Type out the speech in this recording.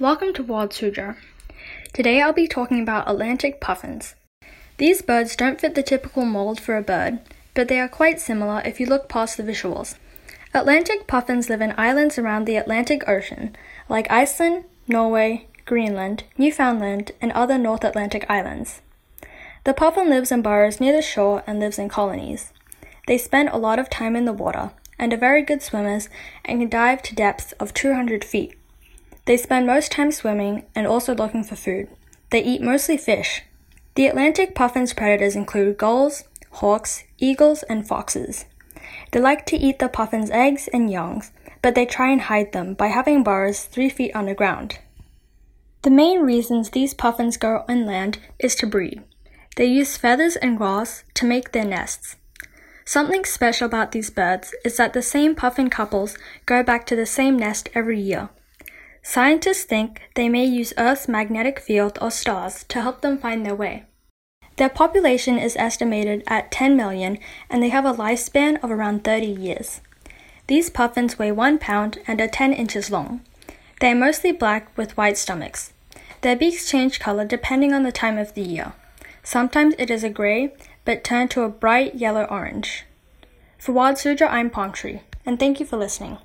Welcome to Wild Suzhou. Today I'll be talking about Atlantic puffins. These birds don't fit the typical mold for a bird, but they are quite similar if you look past the visuals. Atlantic puffins live in islands around the Atlantic Ocean, like Iceland, Norway, Greenland, Newfoundland, and other North Atlantic islands. The puffin lives in burrows near the shore and lives in colonies. They spend a lot of time in the water and are very good swimmers and can dive to depths of 200 feet. They spend most time swimming and also looking for food. They eat mostly fish. The Atlantic puffin's predators include gulls, hawks, eagles, and foxes. They like to eat the puffin's eggs and youngs, but they try and hide them by having burrows three feet underground. The main reasons these puffins go inland is to breed. They use feathers and grass to make their nests. Something special about these birds is that the same puffin couples go back to the same nest every year. Scientists think they may use Earth's magnetic field or stars to help them find their way. Their population is estimated at 10 million and they have a lifespan of around 30 years. These puffins weigh 1 pound and are 10 inches long. They are mostly black with white stomachs. Their beaks change color depending on the time of the year. Sometimes it is a gray, but turn to a bright yellow orange. For Wild Suzhou, I'm Palm Tree, and thank you for listening.